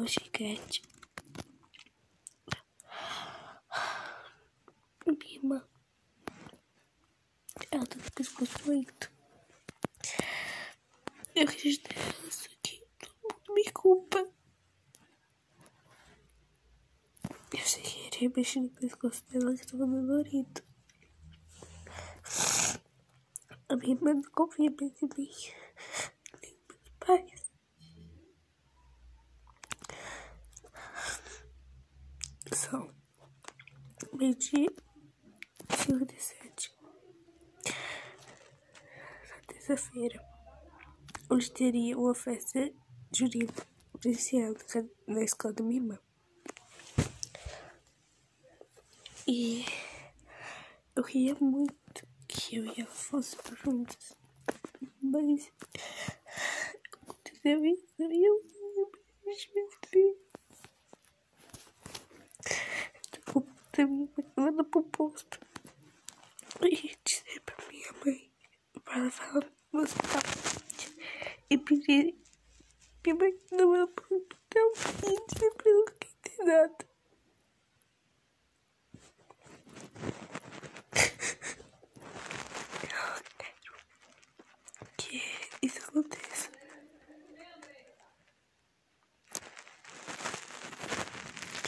com chiclete. Minha irmã. Ela tá com o pescoço doendo. Eu registrei isso aqui. Todo mundo me culpa. Eu sei que ele mexer no pescoço dela que tava dolorido. A minha irmã não confia mais em mim. São meio-dia e cinco de sete. Na terça-feira, onde teria uma festa junina presencial na escola da minha irmã. E eu queria muito que eu e ela fôssemos juntos. Mas aconteceu isso e eu me Tô também levando pro posto. E dizer pra minha mãe pra ela falar no hospital e pedir minha mãe não é pro hospital e dizer pra ela que tem nada. que isso aconteça.